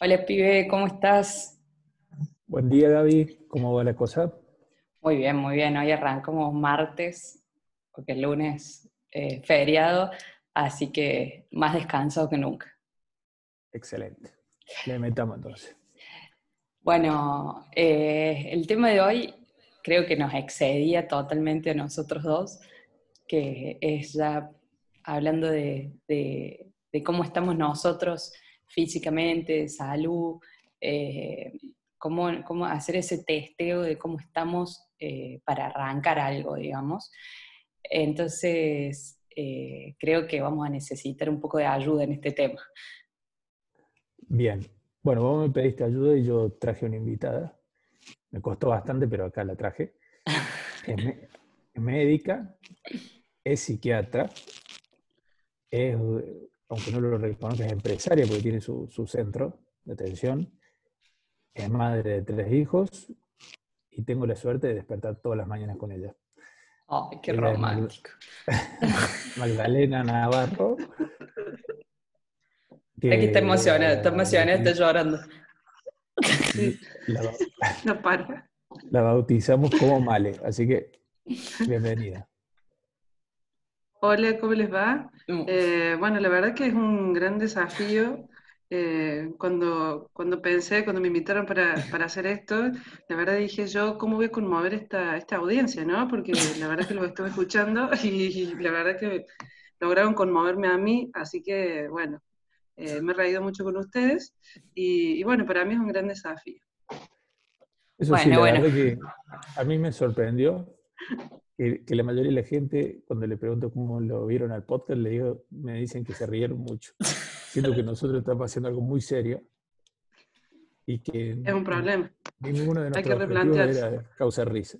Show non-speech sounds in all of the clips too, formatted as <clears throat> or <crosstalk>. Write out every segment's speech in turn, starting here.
Hola, pibe, ¿cómo estás? Buen día, Gaby. ¿Cómo va la cosa? Muy bien, muy bien. Hoy arrancamos martes, porque el lunes eh, feriado, así que más descansado que nunca. Excelente. Le metamos entonces. Bueno, eh, el tema de hoy creo que nos excedía totalmente a nosotros dos, que es ya hablando de, de- de cómo estamos nosotros físicamente, de salud, eh, cómo, cómo hacer ese testeo de cómo estamos eh, para arrancar algo, digamos. Entonces, eh, creo que vamos a necesitar un poco de ayuda en este tema. Bien. Bueno, vos me pediste ayuda y yo traje una invitada. Me costó bastante, pero acá la traje. <laughs> Es, me- es médica, es psiquiatra, es, aunque no lo reconozca, es empresaria porque tiene su, su centro de atención. Es madre de tres hijos y tengo la suerte de despertar todas las mañanas con ella. Ay, qué romántico. <laughs> Magdalena Navarro. Aquí está emocionada, está emocionada, está llorando. La, No para. la bautizamos como Male, así que bienvenida. Hola, ¿cómo les va? Eh, bueno, la verdad que es un gran desafío. Eh, cuando, cuando pensé, cuando me invitaron para, para hacer esto, la verdad dije yo, ¿cómo voy a conmover esta, esta audiencia, no? Porque la verdad que los estuve escuchando <laughs> y, la verdad que lograron conmoverme a mí, así que bueno, eh, me he reído mucho con ustedes y, y bueno, para mí es un gran desafío. Eso sí, Bueno, la bueno. verdad que a mí me sorprendió que, que la mayoría de la gente, cuando le pregunto cómo lo vieron al podcast, le digo, me dicen que se rieron mucho. Siento que nosotros estamos haciendo algo muy serio y que Es un problema. ninguno de replantearse. era causar risa.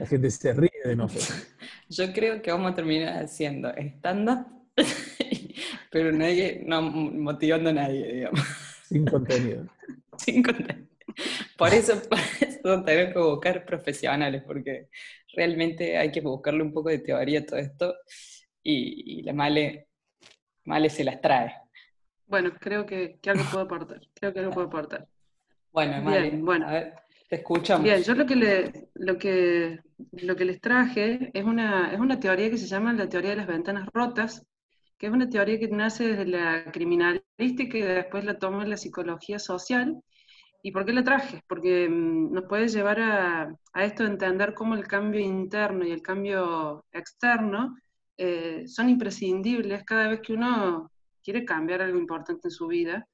La gente se ríe de nosotros. <laughs> Yo creo que vamos a terminar haciendo stand-up, <laughs> pero nadie, no motivando a nadie, digamos. Sin contenido. <laughs> Sin contenido. Por eso, <laughs> por eso tenemos que buscar profesionales, porque realmente hay que buscarle un poco de teoría a todo esto y, y la Male, Male se las trae. Bueno, creo que, que algo puedo aportar. Creo que algo puedo aportar. Bueno, Male, Bien, bueno. a ver, te escuchamos. Bien, yo lo que, le- lo que, lo que les traje es una, es una teoría que se llama la teoría de las ventanas rotas, que es una teoría que nace desde la criminalística y después la toma en la psicología social. ¿Y por qué la traje? Porque mm, nos puede llevar a, a esto de entender cómo el cambio interno y el cambio externo eh, son imprescindibles cada vez que uno quiere cambiar algo importante en su vida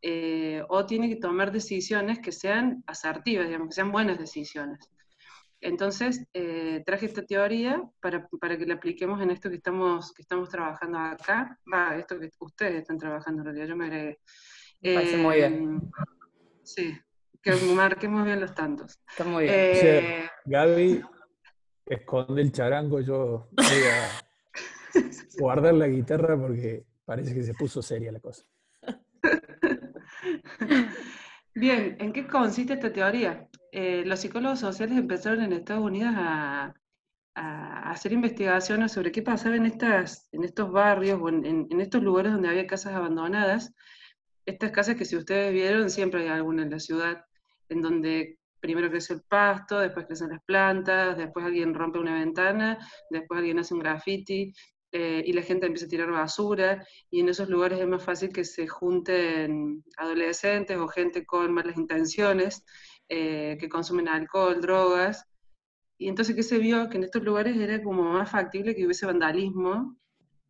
eh, o tiene que tomar decisiones que sean asertivas, digamos, que sean buenas decisiones. Entonces, eh, traje esta teoría para, para que la apliquemos en esto que estamos, que estamos trabajando acá, va, esto que ustedes están trabajando en realidad, yo me agregué. Me parece muy bien. Sí, que marquemos bien los tantos. Está muy bien. O sea, Eh, Gaby, esconde el charango, yo voy a <laughs> guardar la guitarra porque parece que se puso seria la cosa. Bien, ¿en qué consiste esta teoría? Eh, los psicólogos sociales empezaron en Estados Unidos a, a hacer investigaciones sobre qué pasaba en, estas, en estos barrios o en, en- en estos lugares donde había casas abandonadas. Estas casas que si ustedes vieron, siempre hay alguna en la ciudad, en donde primero crece el pasto, después crecen las plantas, después alguien rompe una ventana, después alguien hace un graffiti, eh, y la gente empieza a tirar basura, y en esos lugares es más fácil que se junten adolescentes o gente con malas intenciones, eh, que consumen alcohol, drogas. Y entonces, ¿qué se vio? Que en estos lugares era como más factible que hubiese vandalismo,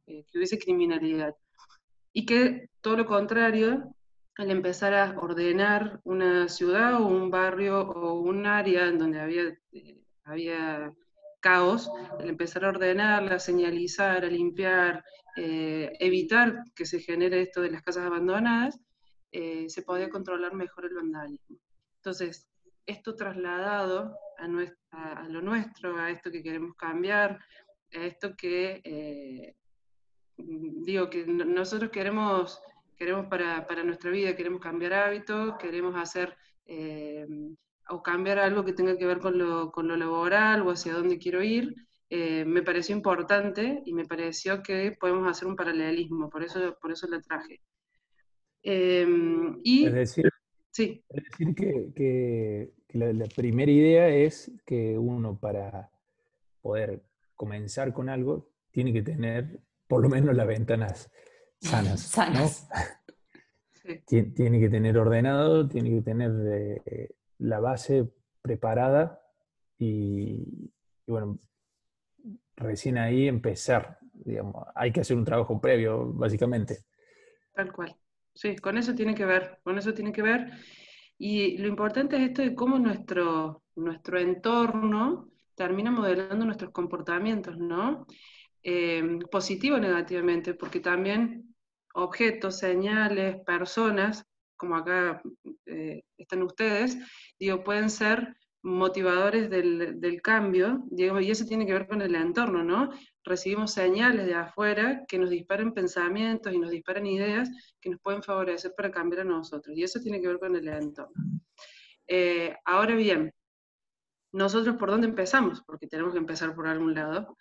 eh, que hubiese criminalidad. Y que todo lo contrario, al empezar a ordenar una ciudad o un barrio o un área en donde había, eh, había caos, al empezar a ordenarla, a señalizar, a limpiar, eh, evitar que se genere esto de las casas abandonadas, eh, se podía controlar mejor el vandalismo. Entonces, esto trasladado a, lo nuestro, a esto que queremos cambiar, a esto que, digo, que no- nosotros queremos, queremos para, para nuestra vida, queremos cambiar hábitos, queremos hacer eh, o cambiar algo que tenga que ver con lo, con lo laboral o hacia dónde quiero ir, eh, me pareció importante y me pareció que podemos hacer un paralelismo, por eso, por eso la traje. Em, y, es decir, sí. es decir que, la, primera idea es que uno para poder comenzar con algo tiene que tener por lo menos las ventanas sanas. sanas. <laughs> Tiene que tener ordenado, tiene que tener eh, la base preparada y, bueno, recién ahí empezar. Digamos, hay que hacer un trabajo previo, básicamente. Tal cual. Sí, con eso tiene que ver, con eso tiene que ver. Y lo importante es esto de cómo nuestro, nuestro entorno termina modelando nuestros comportamientos, ¿no? Eh, positivo o negativamente, porque también objetos, señales, personas, como acá eh, están ustedes, digo, pueden ser motivadores del, cambio, y eso tiene que ver con el entorno, ¿no? Recibimos señales de afuera que nos disparan pensamientos y nos disparan ideas que nos pueden favorecer para cambiar a nosotros, y eso tiene que ver con el entorno. Eh, ahora bien, nosotros por dónde empezamos, porque tenemos que empezar por algún lado,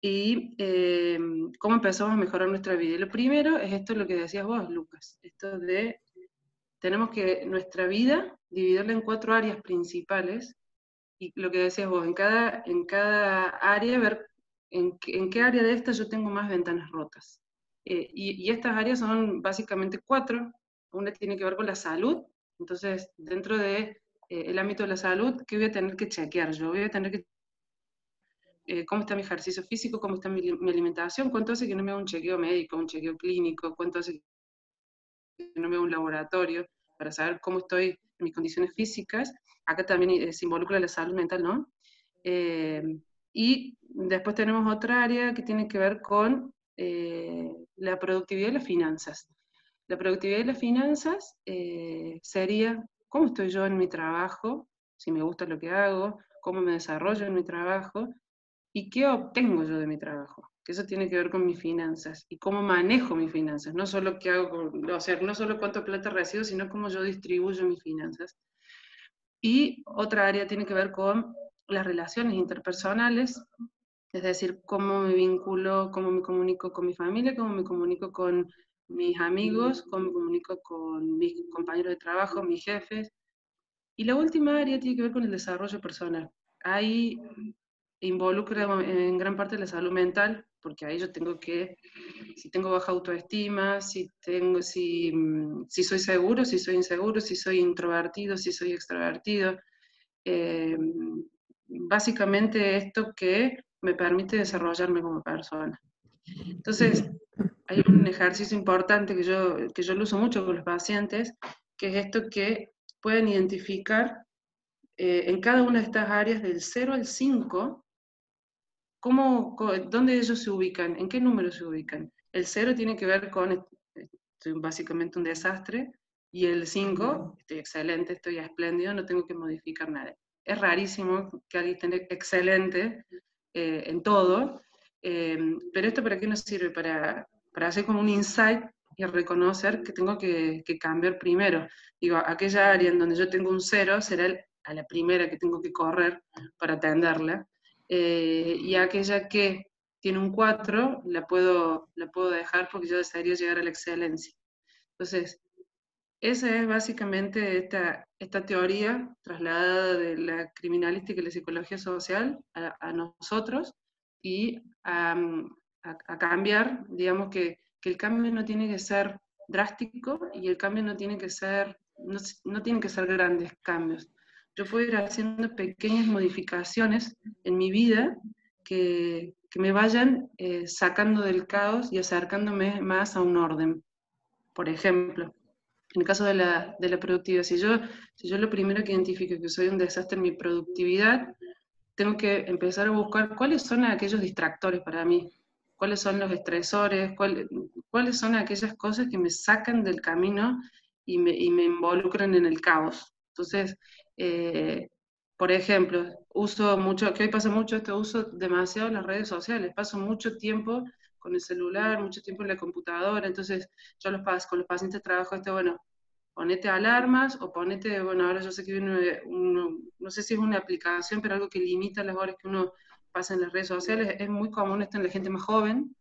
y eh, cómo empezamos a mejorar nuestra vida. Y lo primero es esto lo que decías vos, Lucas, esto de tenemos que nuestra vida dividirla en cuatro áreas principales y lo que decías vos, en cada, en cada área ver en, en qué área de esta yo tengo más ventanas rotas. Eh, y, y, estas áreas son básicamente cuatro. Una tiene que ver con la salud, entonces dentro de eh, el ámbito de la salud, ¿qué voy a tener que chequear yo? Voy a tener que eh, cómo está mi ejercicio físico, cómo está mi, alimentación, cuánto hace que no me hago un chequeo médico, un chequeo clínico, cuánto hace que no me hago un laboratorio para saber cómo estoy en mis condiciones físicas. Acá también eh, se involucra la salud mental, ¿no? y después tenemos otra área que tiene que ver con la productividad y las finanzas. La productividad y las finanzas sería cómo estoy yo en mi trabajo, si me gusta lo que hago, cómo me desarrollo en mi trabajo y qué obtengo yo de mi trabajo. Que eso tiene que ver con mis finanzas y cómo manejo mis finanzas, no solo qué hago, o sea, no solo cuánto plata recibo, sino cómo yo distribuyo mis finanzas. Y otra área tiene que ver con las relaciones interpersonales, es decir, cómo me vinculo, cómo me comunico con mi familia, cómo me comunico con mis amigos, cómo me comunico con mis compañeros de trabajo, mis jefes. Y la última área tiene que ver con el desarrollo personal. Ahí involucra en gran parte la salud mental, porque ahí yo tengo que, si tengo baja autoestima, si, tengo, si, mm, si soy seguro, si soy inseguro, si soy introvertido, si soy extrovertido. Eh, básicamente esto que me permite desarrollarme como persona. Entonces, hay un ejercicio importante que yo, que yo lo uso mucho con los pacientes, que es esto que pueden identificar eh, en cada una de estas áreas del 0 al 5, cómo, dónde ellos se ubican, en qué número se ubican. El 0 tiene que ver con, estoy básicamente un desastre, y el 5, estoy excelente, estoy espléndido, no tengo que modificar nada. Es rarísimo que alguien esté excelente eh, en todo, eh, pero esto para qué nos sirve? Para, para hacer como un insight y reconocer que tengo que, cambiar primero. Digo, aquella área en donde yo tengo un cero será a la primera que tengo que correr para atenderla, eh, y aquella que tiene un 4 la puedo, la puedo dejar porque yo desearía llegar a la excelencia. Entonces, esa es básicamente esta, esta teoría trasladada de la criminalística y la psicología social a, nosotros y a, a, cambiar, digamos que, que, el cambio no tiene que ser drástico y el cambio no tiene que ser, no, no tienen que ser grandes cambios. Yo puedo ir haciendo pequeñas modificaciones en mi vida que, que me vayan eh, sacando del caos y acercándome más a un orden. Por ejemplo, en el caso de la, de la productividad, si yo, si yo lo primero que identifico que soy un desastre en mi productividad, tengo que empezar a buscar cuáles son aquellos distractores para mí, cuáles son los estresores, cuáles son aquellas cosas que me sacan del camino y me, y me involucran en el caos. Entonces, eh, por ejemplo, uso mucho, que hoy pasa mucho esto, uso demasiado las redes sociales, paso mucho tiempo con el celular, mucho tiempo en la computadora, entonces yo los paso, con los pacientes trabajo esto, bueno, ponete alarmas o ponete, bueno, ahora yo sé que viene no sé si es una aplicación, pero algo que limita las horas que uno pasa en las redes sociales, es muy común esto en la gente más joven.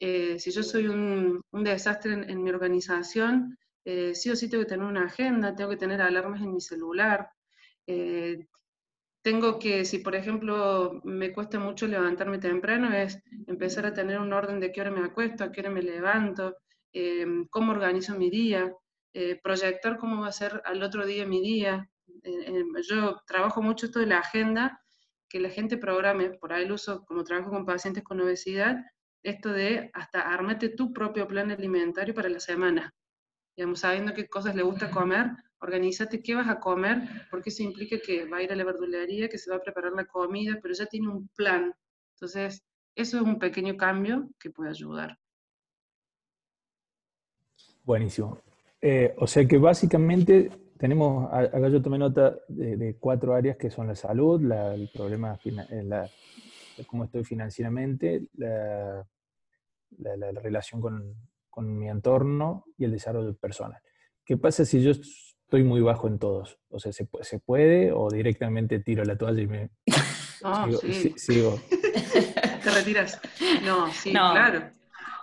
Eh, si yo soy un, desastre en, mi organización, eh, sí o sí tengo que tener una agenda, tengo que tener alarmas en mi celular. Eh, tengo que, si por ejemplo me cuesta mucho levantarme temprano, es empezar a tener un orden de qué hora me acuesto, a qué hora me levanto, eh, cómo organizo mi día, proyectar cómo va a ser al otro día mi día. yo trabajo mucho esto de la agenda, que la gente programe, por ahí el uso, como trabajo con pacientes con obesidad, esto de hasta armate tu propio plan alimentario para la semana digamos, sabiendo qué cosas le gusta comer, organízate qué vas a comer, porque eso implica que va a ir a la verdulería, que se va a preparar la comida, pero ya tiene un plan. Entonces, eso es un pequeño cambio que puede ayudar. Buenísimo. Eh, o sea que básicamente tenemos, acá yo tomé nota de, cuatro áreas que son la salud, el problema, eh, la, cómo estoy financieramente, la relación con, con mi entorno y el desarrollo personal. ¿Qué pasa si yo estoy muy bajo en todos? O sea, ¿se, se puede o directamente tiro la toalla y me... <laughs> No, sí. sigo. <laughs> Te retiras. No, sí, claro.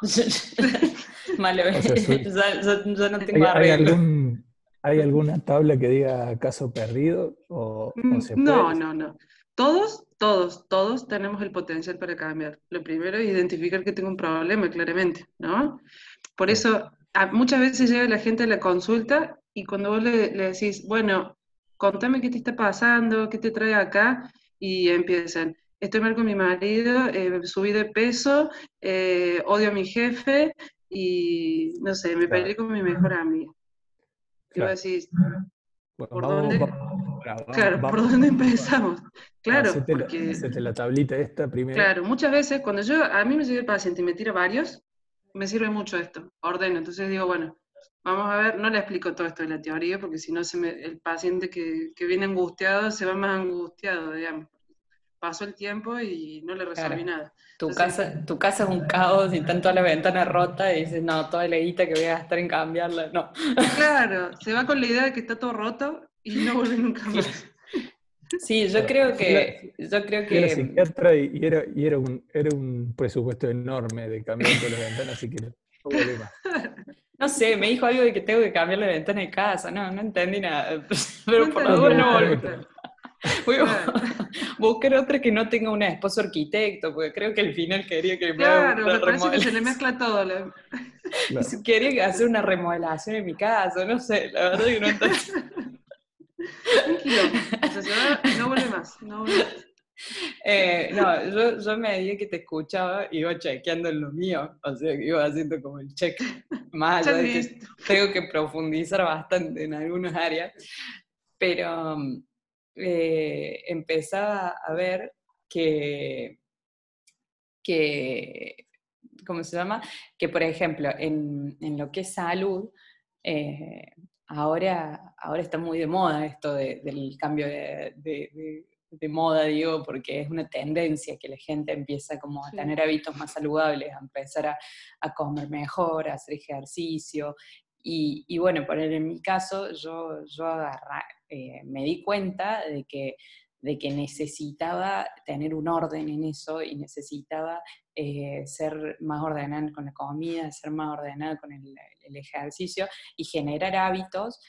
<laughs> Malo, yo, no tengo ¿Hay, algún, ¿Hay alguna tabla que diga caso perdido? O, mm, No, no, no. Todos, todos, todos tenemos el potencial para cambiar. Lo primero es identificar que tengo un problema, claramente, ¿no? Por eso muchas veces llega la gente a la consulta y cuando vos le, decís, bueno, contame qué te está pasando, qué te trae acá, y empiezan, estoy mal con mi marido, eh, subí de peso, eh, odio a mi jefe y, no sé, me peleé con mi mejor amiga. Y vos decís, ¿por dónde? claro, <laughs> ¿por dónde empezamos? Claro, porque... La, la tablita esta primero. Claro, muchas veces cuando yo, a mí me llega el paciente y me tira varios, me sirve mucho esto, ordeno. Entonces digo, bueno, vamos a ver, no le explico todo esto de la teoría, porque si no el paciente que, viene angustiado se va más angustiado, digamos. Pasó el tiempo y no le resolví nada. Tu, casa, tu casa es un caos y están todas las ventanas rotas y dices, no, toda la guita que voy a gastar en cambiarla, no. Claro, se va con la idea de que está todo roto y no vuelve nunca más. Sí, yo creo que... Yo creo que... Era psiquiatra y, era, y era, un, era un presupuesto enorme de cambiar todas las ventanas, así que no, no <laughs> sé, me dijo algo de que tengo que cambiar la ventana de casa, no, no entendí nada, <laughs> pero por lo menos no Voy a <laughs> buscar otra que no tenga un esposo arquitecto, porque creo que al final quería que me Claro, me parece que se le mezcla todo. <laughs> Quería hacer una remodelación en mi casa, no sé, la verdad que no entendí. Tranquilo, no vuelve más, no <laughs> eh, no, yo, yo me dije que te escuchaba, iba chequeando en lo mío, o sea, iba haciendo como el check, más <laughs> allá de que tengo que profundizar bastante en algunas áreas, pero eh, empezaba a ver que, que, ¿cómo se llama? Que, por ejemplo, en, en lo que es salud, eh, ahora, ahora está muy de moda esto del cambio de, moda, digo, porque es una tendencia que la gente empieza como a tener hábitos más saludables, a empezar a, comer mejor, a hacer ejercicio. Y, bueno, por en mi caso, yo, yo eh, me di cuenta de que de que necesitaba tener un orden en eso y necesitaba eh, ser más ordenada con la comida, ser más ordenada con el, ejercicio y generar hábitos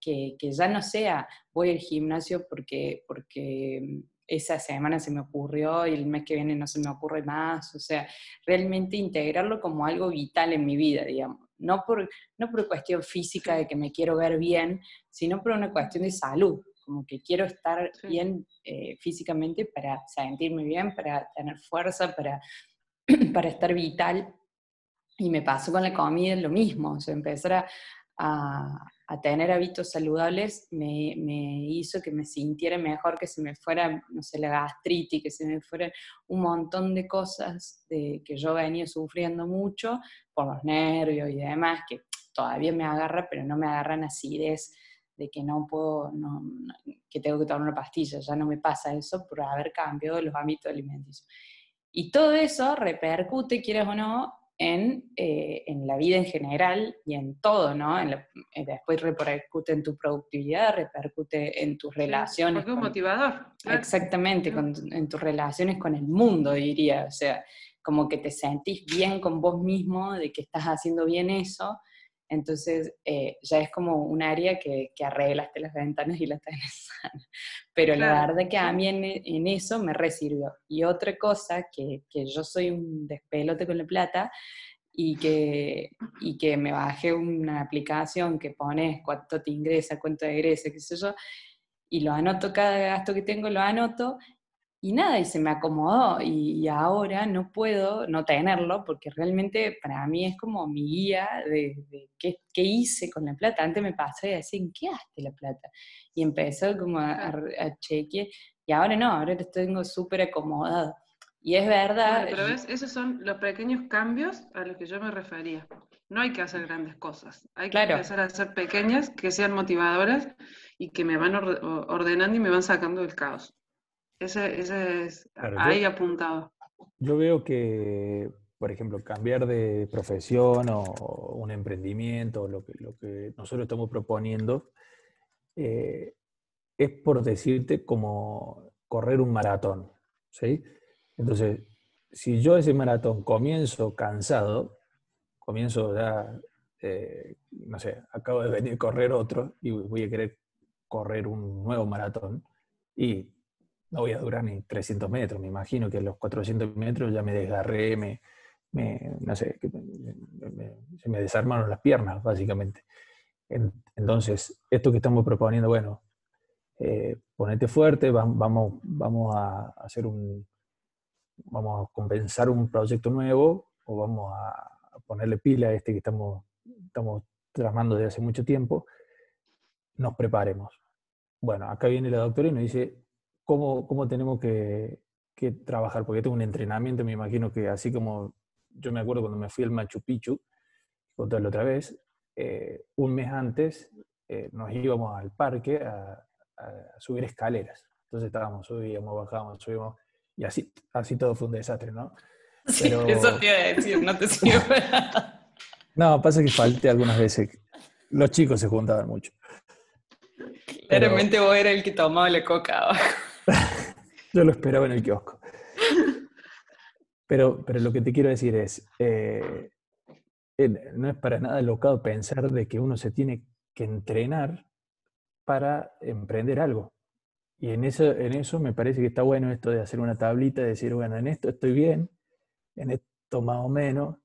que, que, ya no sea voy al gimnasio porque, porque esa semana se me ocurrió y el mes que viene no se me ocurre más, o sea, realmente integrarlo como algo vital en mi vida, digamos, no por, no por cuestión física de que me quiero ver bien, sino por una cuestión de salud, como que quiero estar bien eh, físicamente para sentirme bien, para tener fuerza, para, <clears throat> para estar vital. Y me pasó con la comida lo mismo, o sea, empezar a, a, tener hábitos saludables me, me, hizo que me sintiera mejor, que se me fuera, no sé, la gastritis, que se me fueran un montón de cosas de, que yo venía sufriendo mucho por los nervios y demás, que todavía me agarra, pero no me agarran acidez de que no puedo, no, que tengo que tomar una pastilla, ya no me pasa eso por haber cambiado los hábitos alimenticios. Y todo eso repercute, quieras o no, en, eh, en la vida en general y en todo, ¿no? En eh, después repercute en tu productividad, repercute en tus relaciones. Porque es un motivador. Exactamente, en tus relaciones con el mundo, diría. O sea, como que te sentís bien con vos mismo, de que estás haciendo bien eso, Entonces eh, ya es como un área que, que, arreglaste las ventanas y las tenés. Pero la verdad que a mí en, eso me resirvió. Y otra cosa, que, que, yo soy un despelote con la plata y que, y que me bajé una aplicación que pones cuánto te ingresa, cuánto egresa, qué sé yo, y lo anoto, cada gasto que tengo lo anoto, y nada, y se me acomodó, y, ahora no puedo no tenerlo, porque realmente para mí es como mi guía de, qué, qué, hice con la plata. Antes me pasé a decir, ¿qué hace la plata? Y empezó como a, a, chequear, y ahora no, ahora lo tengo súper acomodado. Y es verdad. pero ves, esos son los pequeños cambios a los que yo me refería. No hay que hacer grandes cosas, hay que empezar a hacer pequeñas que sean motivadoras y que me van ordenando y me van sacando del caos. Ese, es ahí apuntado. Yo veo que, por ejemplo, cambiar de profesión o, un emprendimiento, lo que, lo que nosotros estamos proponiendo, eh, es por decirte como correr un maratón. ¿sí? Entonces, si yo ese maratón comienzo cansado, comienzo ya, eh, no sé, acabo de venir a correr otro y voy a querer correr un nuevo maratón y no voy a durar ni 300 metros, me imagino que a los 400 metros ya me desgarré, me, no sé, se me desarmaron las piernas, básicamente. entonces, esto que estamos proponiendo, bueno, eh, ponete fuerte, vamos, vamos a hacer un, vamos a compensar un proyecto nuevo o vamos a ponerle pila a este que estamos, estamos tramando desde hace mucho tiempo, nos preparemos. Bueno, acá viene la doctora y nos dice, cómo, cómo tenemos que, que, trabajar, porque tengo un entrenamiento, me imagino que así como yo me acuerdo cuando me fui al Machu Picchu, contarlo otra vez, eh, un mes antes eh, nos íbamos al parque a, subir escaleras. Entonces estábamos, subíamos, bajábamos, subíamos, y así, así todo fue un desastre, ¿no? <laughs> Sí, eso te iba a decir, no te sirve. no, pasa que falté algunas veces. Los chicos se juntaban mucho. <laughs> Claramente vos eras el que tomaba la coca abajo. <laughs> Yo lo esperaba en el kiosco. Pero, pero lo que te quiero decir es, eh, no es para nada locado pensar de que uno se tiene que entrenar para emprender algo. Y en eso, en eso me parece que está bueno esto de hacer una tablita, de decir, bueno, en esto estoy bien, en esto más o menos.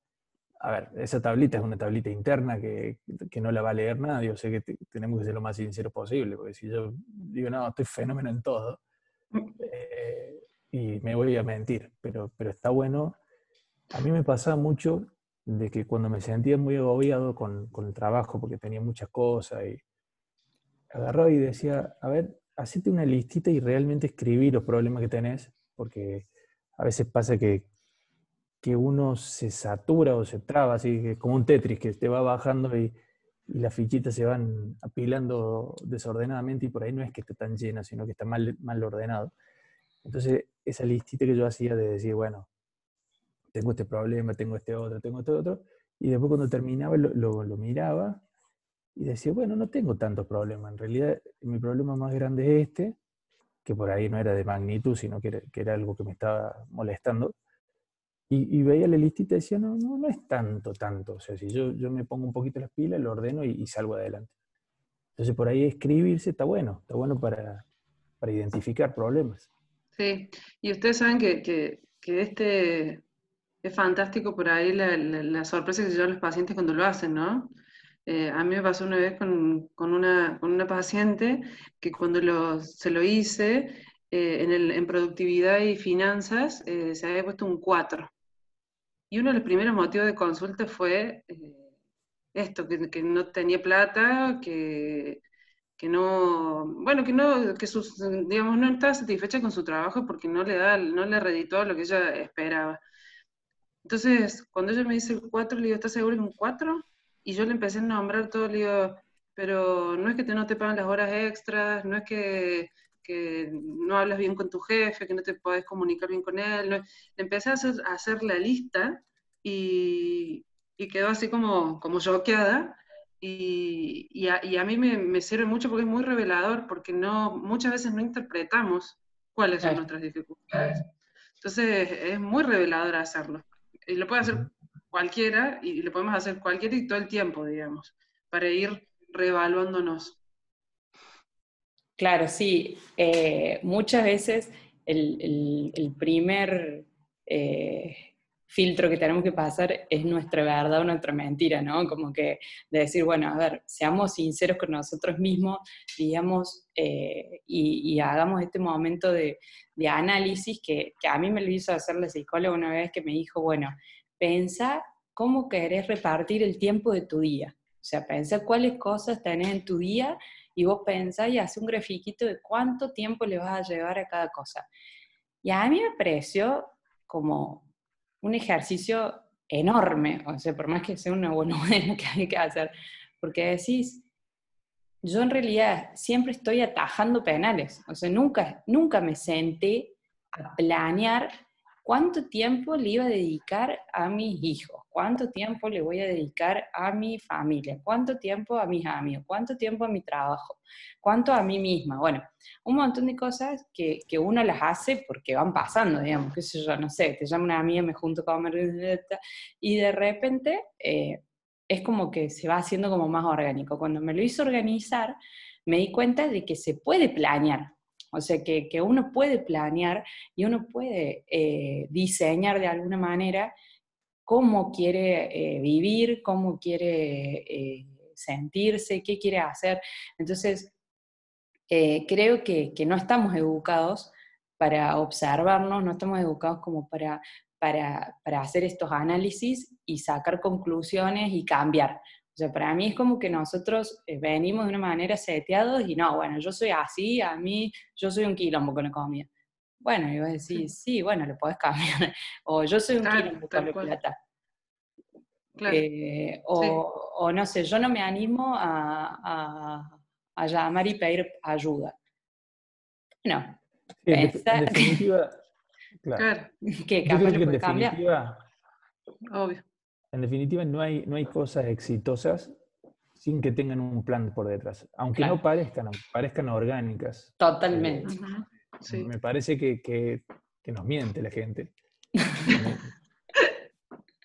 A ver, esa tablita es una tablita interna que, que no la va a leer nadie. Yo sé que tenemos que ser lo más sincero posible, porque si yo digo, no, estoy fenómeno en todo, eh, y me voy a mentir, pero, pero está bueno. A mí me pasaba mucho de que cuando me sentía muy agobiado con, con el trabajo, porque tenía muchas cosas, y agarraba y decía, a ver, hacete una listita y realmente escribir los problemas que tenés, porque a veces pasa que, que uno se satura o se traba, así como un Tetris que te va bajando y, y las fichitas se van apilando desordenadamente y por ahí no es que esté tan llena, sino que está mal, mal ordenado. Entonces, esa listita que yo hacía de decir, bueno, tengo este problema, tengo este otro, tengo este otro, y después cuando terminaba lo, lo, miraba y decía, bueno, no tengo tantos problemas, en realidad mi problema más grande es este, que por ahí no era de magnitud, sino que era, que era algo que me estaba molestando, y, veía la listita y decía, no, no, no es tanto, tanto. O sea, si yo, yo me pongo un poquito las pilas, lo ordeno y, salgo adelante. Entonces, por ahí escribirse está bueno, está bueno para, para identificar problemas. Sí, y ustedes saben que, que, que este es fantástico por ahí la, la, sorpresa que se llevan los pacientes cuando lo hacen, ¿no? Eh, a mí me pasó una vez con, con, una, con una, paciente que cuando se lo hice, eh, en, el, en, productividad y finanzas, eh, se había puesto un 4. Y uno de los primeros motivos de consulta fue eh, esto, que, no tenía plata, que, que, no, bueno, que no, que sus, digamos, no estaba satisfecha con su trabajo porque no le da, no le reditó lo que ella esperaba. Entonces, cuando ella me dice el 4, le digo, ¿estás seguro que es un 4? Y yo le empecé a nombrar todo, le digo, pero no es que te, no te pagan las horas extras, no es que que no hablas bien con tu jefe, que no te podés comunicar bien con él. Empecé a hacer, a hacer la lista y, y, quedó así como, como choqueada. Y, y, a, mí me, me, sirve mucho porque es muy revelador, porque no, muchas veces no interpretamos cuáles son nuestras dificultades. Entonces es muy revelador hacerlo. Y lo puede hacer cualquiera y le podemos hacer cualquiera y todo el tiempo, digamos, para ir reevaluándonos. Claro, sí. Eh, muchas veces el, primer eh, filtro que tenemos que pasar es nuestra verdad o nuestra mentira, ¿no? Como que de decir, bueno, a ver, seamos sinceros con nosotros mismos, digamos, eh, y, hagamos este momento de, análisis que, que, a mí me lo hizo hacer la psicóloga una vez que me dijo, bueno, pensa cómo querés repartir el tiempo de tu día. O sea, pensa cuáles cosas tenés en tu día y vos pensás y haces un grafiquito de cuánto tiempo le vas a llevar a cada cosa. Y a mí me pareció como un ejercicio enorme, o sea, por más que sea una buena <laughs> que hay que hacer, porque decís, yo en realidad siempre estoy atajando penales, o sea, nunca, nunca me senté a planear cuánto tiempo le iba a dedicar a mis hijos, cuánto tiempo le voy a dedicar a mi familia, cuánto tiempo a mis amigos, cuánto tiempo a mi trabajo, cuánto a mí misma. Bueno, un montón de cosas que, que uno las hace porque van pasando, digamos, qué sé yo, no sé, te llama una amiga, me junto con comer y de repente eh, es como que se va haciendo como más orgánico. Cuando me lo hizo organizar, me di cuenta de que se puede planear, o sea, que, uno puede planear y uno puede eh, diseñar de alguna manera cómo quiere eh, vivir, cómo quiere eh, sentirse, qué quiere hacer. Entonces, creo que, no estamos educados para observarnos, no estamos educados como para, para, para hacer estos análisis y sacar conclusiones y cambiar sea, para mí es como que nosotros eh, venimos de una manera seteados y no, bueno, yo soy así, a mí, yo soy un quilombo con la comida. Bueno, y vos decís, sí, bueno, lo podés cambiar. <laughs> o yo soy un con la plata. Eh, o, no sé, yo no me animo a, llamar y pedir ayuda. No. en, definitiva, <laughs> claro. Que capaz puede cambiar. Obvio. En definitiva, no hay, no hay cosas exitosas sin que tengan un plan por detrás, aunque no parezcan, parezcan orgánicas. Totalmente. Me parece que, que, nos miente la gente. <laughs>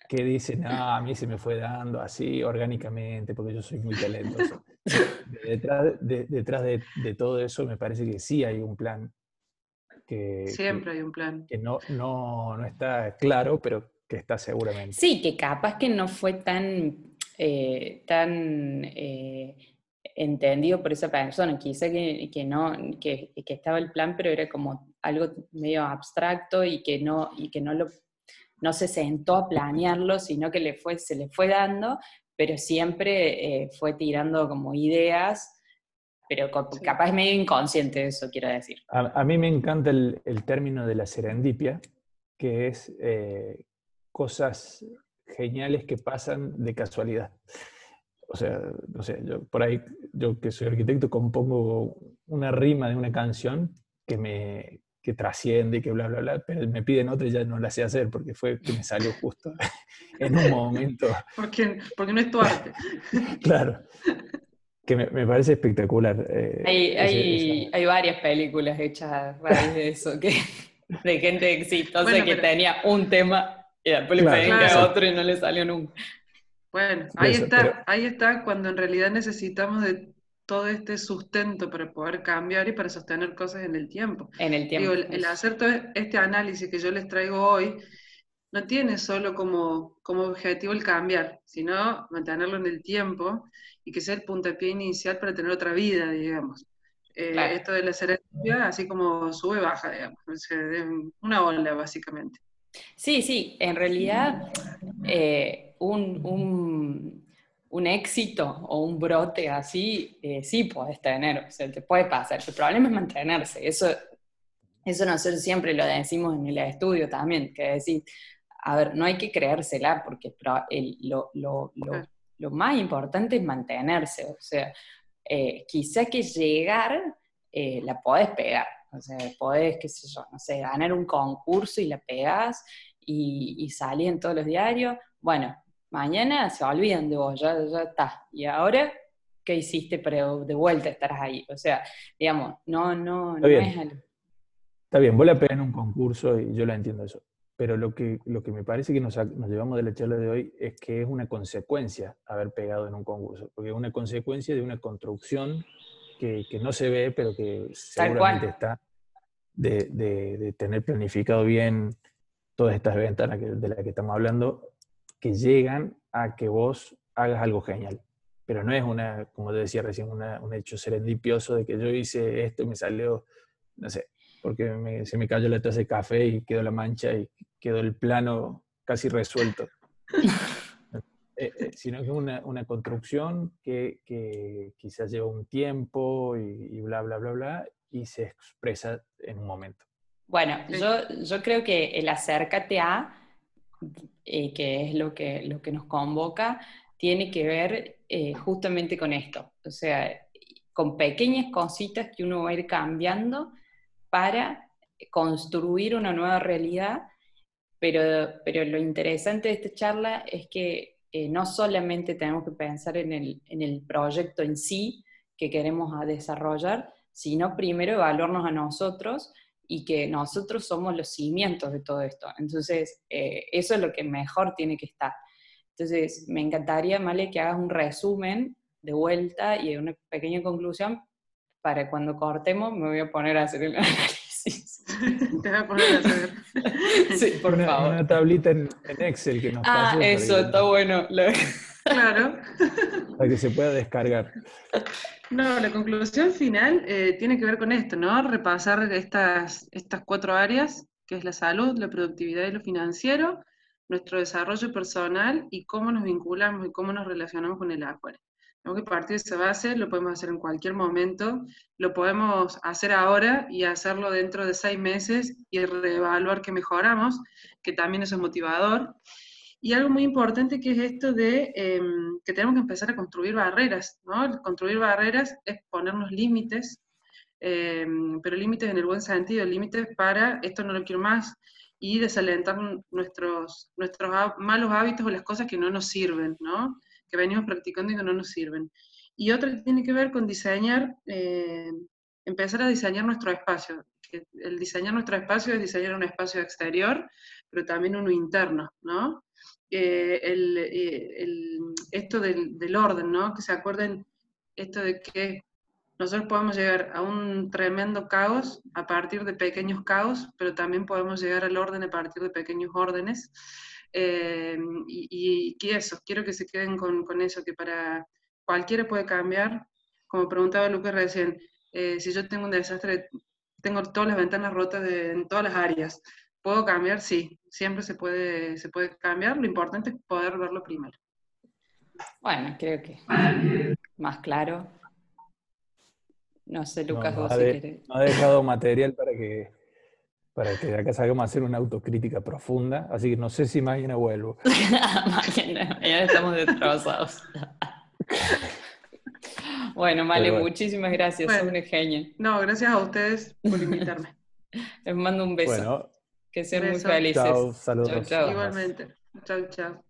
que dice, no, a mí se me fue dando así orgánicamente porque yo soy muy talentoso. <laughs> Detrás, de, detrás de, de, todo eso me parece que sí hay un plan. Que, Siempre hay un plan. Que no, no, no está claro, pero que está seguramente. Sí, que capaz que no fue tan, eh, tan eh, entendido por esa persona, quizá que, que no, que, que, estaba el plan, pero era como algo medio abstracto y que no, y que no lo no se sentó a planearlo, sino que le fue, se le fue dando, pero siempre eh, fue tirando como ideas, pero capaz es medio inconsciente eso, quiero decir. A, mí me encanta el, el, término de la serendipia, que es cosas geniales que pasan de casualidad. O sea, no sé, yo por ahí, yo que soy arquitecto, compongo una rima de una canción que me que trasciende y que bla, bla, bla, pero me piden otra y ya no la sé hacer porque fue que me salió justo <laughs> en un momento. Porque, porque no es tu arte. <laughs> claro. Que me, parece espectacular. Eh, hay, hay, varias películas hechas de eso, que, <laughs> de gente exitosa que tenía un tema y después le pedí a otro y no le salió nunca. Bueno, ahí está, ahí está cuando en realidad necesitamos de todo este sustento para poder cambiar y para sostener cosas en el tiempo. En el tiempo. el, hacer todo este análisis que yo les traigo hoy no tiene solo como, como objetivo el cambiar, sino mantenerlo en el tiempo y que sea el puntapié inicial para tener otra vida, digamos. Eh, esto de la serenidad, así como sube, baja, digamos. Una ola, básicamente. Sí, sí, en realidad eh, un, éxito o un brote así eh, sí puedes tener, o sea, te puede pasar. El problema es mantenerse. Eso, eso nosotros siempre lo decimos en el estudio también, que decir, a ver, no hay que creérsela porque lo, lo, más importante es mantenerse. O sea, eh, quizá que llegar la podés pegar, o sea, podés, qué sé yo, no sé, ganar un concurso y la pegás y, y en todos los diarios. Bueno, mañana se olvidan de vos, ya, ya está. Y ahora, ¿qué hiciste para de vuelta estarás ahí? O sea, digamos, no, no, está no bien. es Está bien, vos la pegás en un concurso y yo la entiendo eso. pero lo que, lo que me parece que nos, nos, llevamos de la charla de hoy es que es una consecuencia haber pegado en un concurso, porque es una consecuencia de una construcción que, que no se ve, pero que seguramente está de, de, de, tener planificado bien todas estas ventanas de las que estamos hablando, que llegan a que vos hagas algo genial. Pero no es una, como te decía recién, una, un hecho serendipioso de que yo hice esto y me salió, no sé, porque se me cayó la taza de café y quedó la mancha y quedó el plano casi resuelto. <laughs> Eh, eh, sino que es una, una construcción que, que, quizás lleva un tiempo y, y, bla, bla, bla, bla, y se expresa en un momento. Bueno, yo, yo creo que el acércate a, eh, que es lo que, lo que nos convoca, tiene que ver eh, justamente con esto. O sea, con pequeñas cositas que uno va a ir cambiando para construir una nueva realidad, pero, pero lo interesante de esta charla es que eh, no solamente tenemos que pensar en el, en el proyecto en sí que queremos desarrollar, sino primero evaluarnos a nosotros y que nosotros somos los cimientos de todo esto. Entonces, eh, eso es lo que mejor tiene que estar. Entonces, me encantaría, Male, que hagas un resumen de vuelta y una pequeña conclusión para cuando cortemos me voy a poner a hacer el <laughs> análisis. <laughs> Te voy a poner a hacer. Sí, por una, favor. Una tablita en, en, Excel que nos Ah, eso, está bueno. <laughs> Claro. <laughs> Para que se pueda descargar. No, la conclusión final eh, tiene que ver con esto, ¿no? Repasar estas, estas cuatro áreas, que es la salud, la productividad y lo financiero, nuestro desarrollo personal y cómo nos vinculamos y cómo nos relacionamos con el afuera. Tenemos que partir de esa base, lo podemos hacer en cualquier momento, lo podemos hacer ahora y hacerlo dentro de seis meses y reevaluar que mejoramos, que también eso es motivador. Y algo muy importante que es esto de eh, que tenemos que empezar a construir barreras, ¿no? Construir barreras es ponernos límites, eh, pero límites en el buen sentido, límites para esto no lo quiero más y desalentar nuestros, nuestros malos hábitos o las cosas que no nos sirven, ¿no? Que venimos practicando y que no nos sirven. Y otra tiene que ver con diseñar, eh, empezar a diseñar nuestro espacio. El diseñar nuestro espacio es diseñar un espacio exterior, pero también uno interno, ¿no? Eh, el, eh, el, esto del, del, orden, ¿no? Que se acuerden esto de que nosotros podemos llegar a un tremendo caos a partir de pequeños caos, pero también podemos llegar al orden a partir de pequeños órdenes. Eh, y, y, eso, quiero que se queden con, con, eso, que para cualquiera puede cambiar. Como preguntaba Lucas recién, eh, si yo tengo un desastre, tengo todas las ventanas rotas de, en todas las áreas, ¿Puedo cambiar? Sí, siempre se puede, se puede cambiar. Lo importante es poder verlo primero. Bueno, creo que más claro. No sé, Lucas, no, vos si de, querés. No ha dejado material para que, para que acá salgamos a hacer una autocrítica profunda, así que no sé si mañana vuelvo. <laughs> mañana, estamos destrozados. bueno, Male, bueno. muchísimas gracias, Bueno. sos una genia. No, gracias a ustedes por invitarme. <laughs> Les mando un beso. Bueno, que sean muy felices. chao, saludos. Chao, chao. Igualmente. Chau, chau.